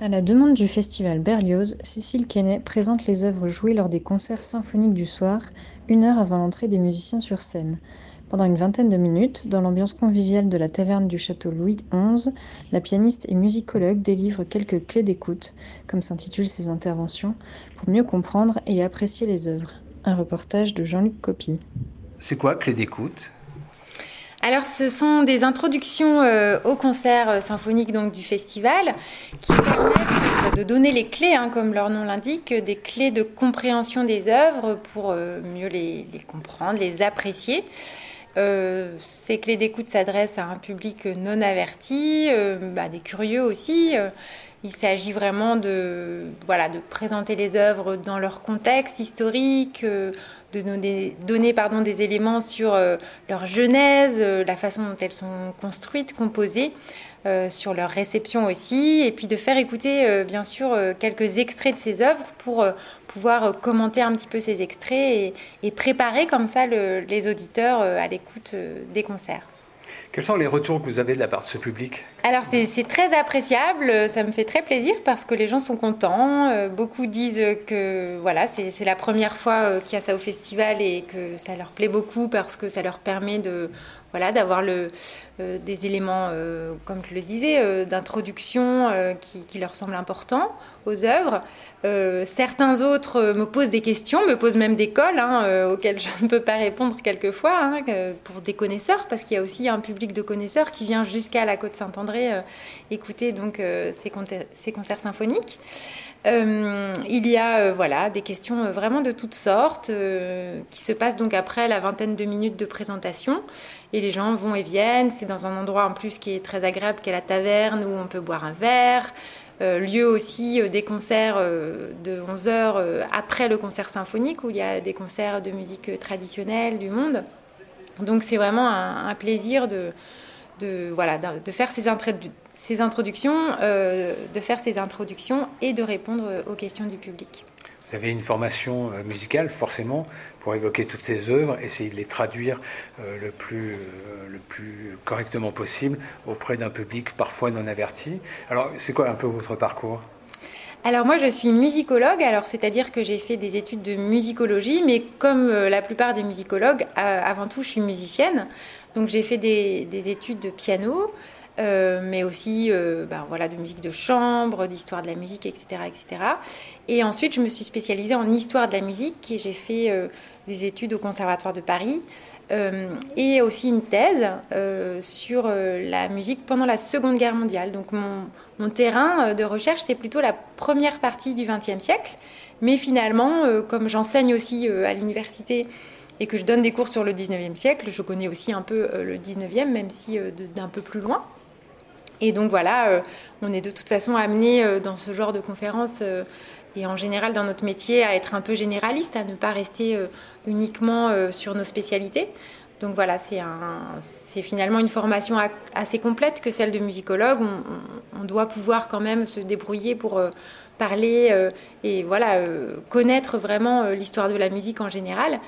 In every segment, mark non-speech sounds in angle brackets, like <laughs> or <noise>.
À la demande du festival Berlioz, Cécile Quesnay présente les œuvres jouées lors des concerts symphoniques du soir, une heure avant l'entrée des musiciens sur scène. Pendant une vingtaine de minutes, dans l'ambiance conviviale de la taverne du château Louis XI, la pianiste et musicologue délivre quelques clés d'écoute, comme s'intitulent ses interventions, pour mieux comprendre et apprécier les œuvres. Un reportage de Jean-Luc Copy. C'est quoi clé d'écoute? Alors, ce sont des introductions euh, au concert euh, symphonique donc, du festival qui permettent de donner les clés, hein, comme leur nom l'indique, des clés de compréhension des œuvres pour euh, mieux les, les, comprendre, les apprécier. ces clés d'écoute s'adressent à un public non averti, bah, des curieux aussi. il s'agit vraiment de, voilà, de présenter les œuvres dans leur contexte historique de donner, donner pardon, des éléments sur euh, leur genèse, euh, la façon dont elles sont construites, composées, euh, sur leur réception aussi, et puis de faire écouter bien sûr quelques extraits de ces œuvres pour pouvoir commenter un petit peu ces extraits et, préparer comme ça les auditeurs à l'écoute des concerts. Quels sont les retours que vous avez de la part de ce public Alors c'est très appréciable, ça me fait très plaisir parce que les gens sont contents. Euh, beaucoup disent que voilà, c'est la première fois euh, qu'il y a ça au festival et que ça leur plaît beaucoup parce que ça leur permet de voilà, d'avoir euh, des éléments, euh, comme je le disais, euh, d'introduction qui, leur semblent importants aux œuvres. certains autres me posent des questions, me posent même des cols hein, auxquels je <laughs> ne peux pas répondre quelquefois hein, pour des connaisseurs, parce qu'il y a aussi un public de connaisseurs qui vient jusqu'à la Côte Saint-André écouter donc ces, concerts symphoniques. Euh, il y a euh, voilà des questions euh, vraiment de toutes sortes qui se passent donc après la vingtaine de minutes de présentation et les gens vont et viennent. C'est dans un endroit en plus qui est très agréable, qui est la taverne où on peut boire un verre. lieu aussi des concerts de 11 heures après le concert symphonique où il y a des concerts de musique traditionnelle du monde. Donc c'est vraiment un, plaisir de, de, voilà, de faire ces, ces introductions, euh, de faire ces introductions et de répondre aux questions du public. Vous avez une formation euh, musicale, forcément, pour évoquer toutes ces œuvres, essayer de les traduire euh, le, plus, le plus correctement possible auprès d'un public parfois non averti. Alors, c'est quoi un peu votre parcours? Alors moi je suis musicologue, alors c'est-à-dire que j'ai fait des études de musicologie, mais comme la plupart des musicologues, avant tout je suis musicienne, donc j'ai fait des, des, études de piano, euh, mais aussi euh, ben, voilà, de musique de chambre, d'histoire de la musique, etc., etc. Et ensuite, je me suis spécialisée en histoire de la musique et j'ai fait euh, des études au Conservatoire de Paris et aussi une thèse sur la musique pendant la Seconde Guerre mondiale. Donc mon, mon terrain de recherche, c'est plutôt la première partie du XXe siècle. Mais finalement, comme j'enseigne aussi à l'université et que je donne des cours sur le 19e siècle, je connais aussi un peu le 19e, même si d'un peu plus loin. Et donc voilà, euh, on est de toute façon amené euh, dans ce genre de conférences euh, et en général dans notre métier à être un peu généraliste, à ne pas rester uniquement sur nos spécialités. Donc voilà, c'est finalement une formation assez complète que celle de musicologue. On, on doit pouvoir quand même se débrouiller pour parler et voilà connaître vraiment l'histoire de la musique en général.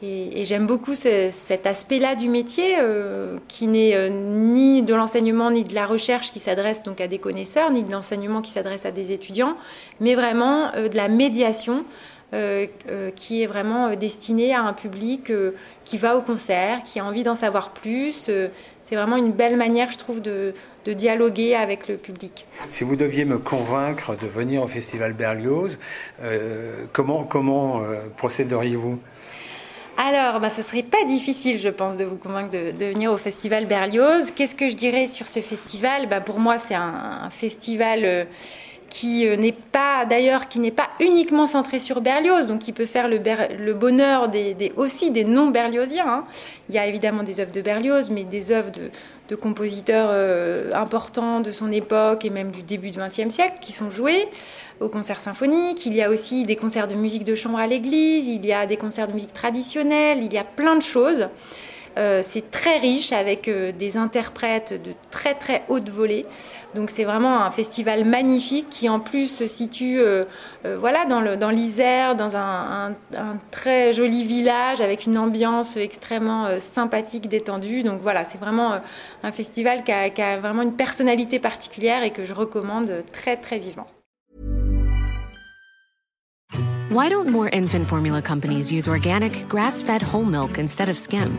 Et, j'aime beaucoup cet aspect-là du métier euh, qui n'est euh, ni de l'enseignement ni de la recherche qui s'adresse donc à des connaisseurs, ni de l'enseignement qui s'adresse à des étudiants, mais vraiment euh, de la médiation qui est vraiment destinée à un public qui va au concert, qui a envie d'en savoir plus. c'est vraiment une belle manière, je trouve, de, dialoguer avec le public. Si vous deviez me convaincre de venir au Festival Berlioz, comment procéderiez-vous? Alors, bah, ce serait pas difficile, je pense, de vous convaincre de, venir au festival Berlioz. Qu'est-ce que je dirais sur ce festival? Bah, Pour moi, c'est un, festival euh, qui euh, n'est pas d'ailleurs qui n'est pas uniquement centré sur Berlioz, donc qui peut faire le, le bonheur des, aussi des non berliosiens. Hein. Il y a évidemment des œuvres de Berlioz, mais des œuvres de, de compositeurs euh, importants de son époque et même du début du XXe siècle qui sont joués au concert symphonique. Il y a aussi des concerts de musique de chambre à l'église, il y a des concerts de musique traditionnelle, il y a plein de choses. Euh, c'est très riche avec euh, des interprètes de très très haute volée. Donc c'est vraiment un festival magnifique qui en plus se situe euh, voilà dans l'Isère, dans, un, très joli village avec une ambiance extrêmement sympathique, détendue. Donc voilà, c'est vraiment un festival qui a, qui a vraiment une personnalité particulière et que je recommande très très vivement. Why don't more infant formula companies use organic, grass-fed whole milk instead of skim?